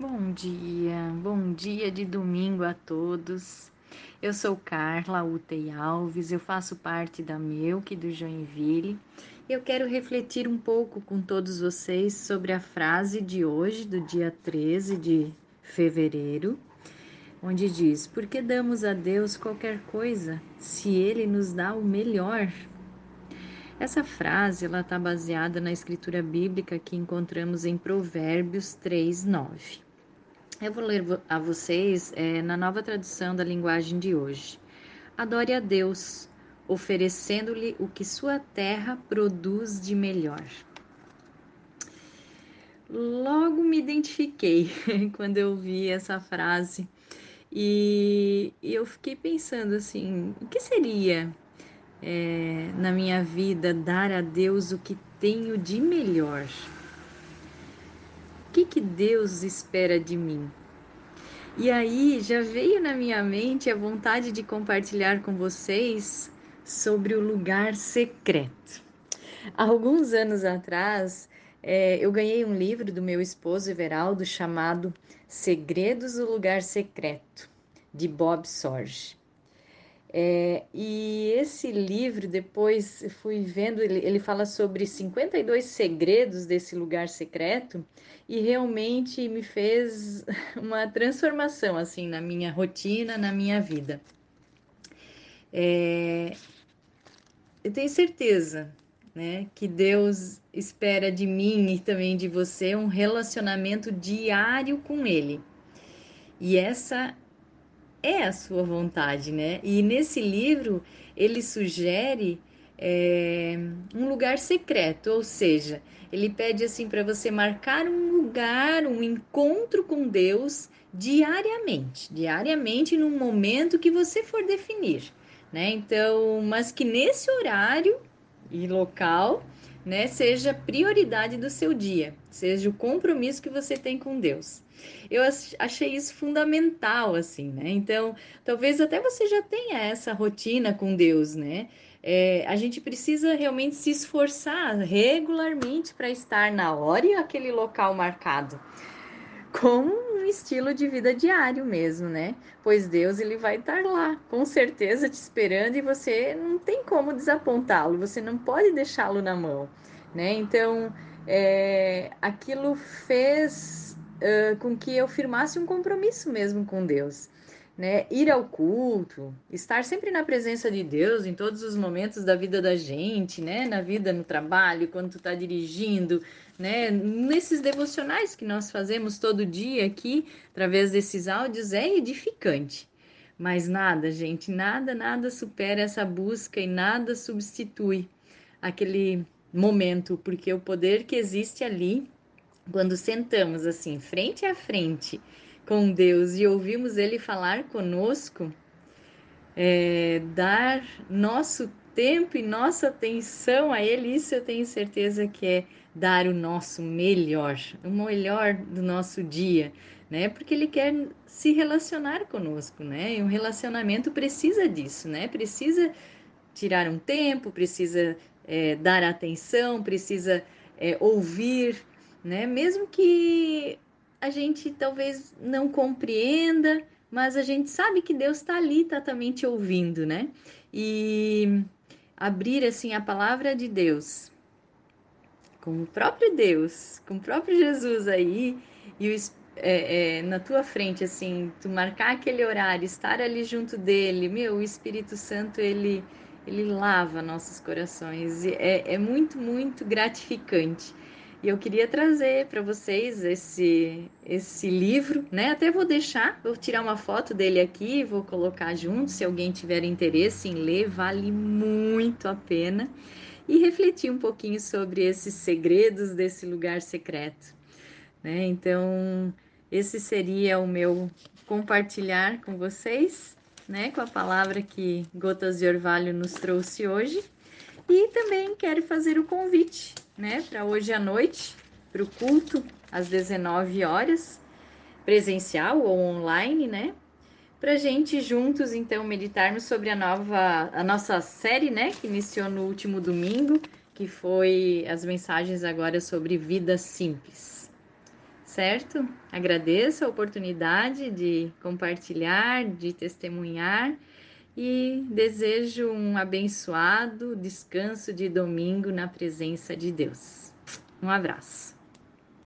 Bom dia, bom dia de domingo a todos. Eu sou Carla Utei Alves, eu faço parte da Melk do Joinville. Eu quero refletir um pouco com todos vocês sobre a frase de hoje, do dia 13 de fevereiro, onde diz: Por que damos a Deus qualquer coisa se Ele nos dá o melhor? Essa frase ela está baseada na escritura bíblica que encontramos em Provérbios 3, 9. Eu vou ler a vocês é, na nova tradução da linguagem de hoje. Adore a Deus, oferecendo-lhe o que sua terra produz de melhor. Logo me identifiquei quando eu vi essa frase e eu fiquei pensando assim: o que seria é, na minha vida dar a Deus o que tenho de melhor? Que Deus espera de mim? E aí já veio na minha mente a vontade de compartilhar com vocês sobre o lugar secreto. Há alguns anos atrás, é, eu ganhei um livro do meu esposo Everaldo chamado Segredos do Lugar Secreto, de Bob Sorge. É, e esse livro, depois fui vendo, ele, ele fala sobre 52 segredos desse lugar secreto e realmente me fez uma transformação assim na minha rotina, na minha vida. É, eu tenho certeza né, que Deus espera de mim e também de você um relacionamento diário com Ele. E essa é a sua vontade, né? E nesse livro ele sugere é, um lugar secreto, ou seja, ele pede assim para você marcar um lugar, um encontro com Deus diariamente, diariamente num momento que você for definir, né? Então, mas que nesse horário e local, né, seja prioridade do seu dia, seja o compromisso que você tem com Deus. Eu achei isso fundamental, assim, né? Então, talvez até você já tenha essa rotina com Deus, né? É, a gente precisa realmente se esforçar regularmente para estar na hora e aquele local marcado, como um estilo de vida diário mesmo, né? Pois Deus ele vai estar lá, com certeza te esperando e você não tem como desapontá-lo, você não pode deixá-lo na mão, né? Então, é, aquilo fez uh, com que eu firmasse um compromisso mesmo com Deus. Né? Ir ao culto, estar sempre na presença de Deus em todos os momentos da vida da gente, né? Na vida, no trabalho, quando tu tá dirigindo, né? Nesses devocionais que nós fazemos todo dia aqui, através desses áudios, é edificante. Mas nada, gente, nada, nada supera essa busca e nada substitui aquele momento, porque o poder que existe ali quando sentamos assim, frente a frente com Deus e ouvimos Ele falar conosco, é, dar nosso tempo e nossa atenção a Ele, isso eu tenho certeza que é dar o nosso melhor, o melhor do nosso dia, né? Porque Ele quer se relacionar conosco, né? E um relacionamento precisa disso, né? Precisa tirar um tempo, precisa é, dar atenção, precisa é, ouvir, né? Mesmo que a gente talvez não compreenda, mas a gente sabe que Deus está ali, está também te ouvindo, né? E abrir assim a palavra de Deus com o próprio Deus, com o próprio Jesus aí e o, é, é, na tua frente, assim, tu marcar aquele horário, estar ali junto dele, meu, o Espírito Santo ele ele lava nossos corações, é, é muito muito gratificante. E eu queria trazer para vocês esse esse livro, né? Até vou deixar, vou tirar uma foto dele aqui, vou colocar junto, se alguém tiver interesse em ler, vale muito a pena. E refletir um pouquinho sobre esses segredos desse lugar secreto, né? Então, esse seria o meu compartilhar com vocês, né, com a palavra que Gotas de Orvalho nos trouxe hoje. E também quero fazer o convite, né, para hoje à noite, para o culto às 19 horas, presencial ou online, né? Para gente juntos então meditarmos sobre a nova, a nossa série, né, que iniciou no último domingo, que foi as mensagens agora sobre vida simples. certo? Agradeço a oportunidade de compartilhar, de testemunhar e desejo um abençoado descanso de domingo na presença de Deus. Um abraço.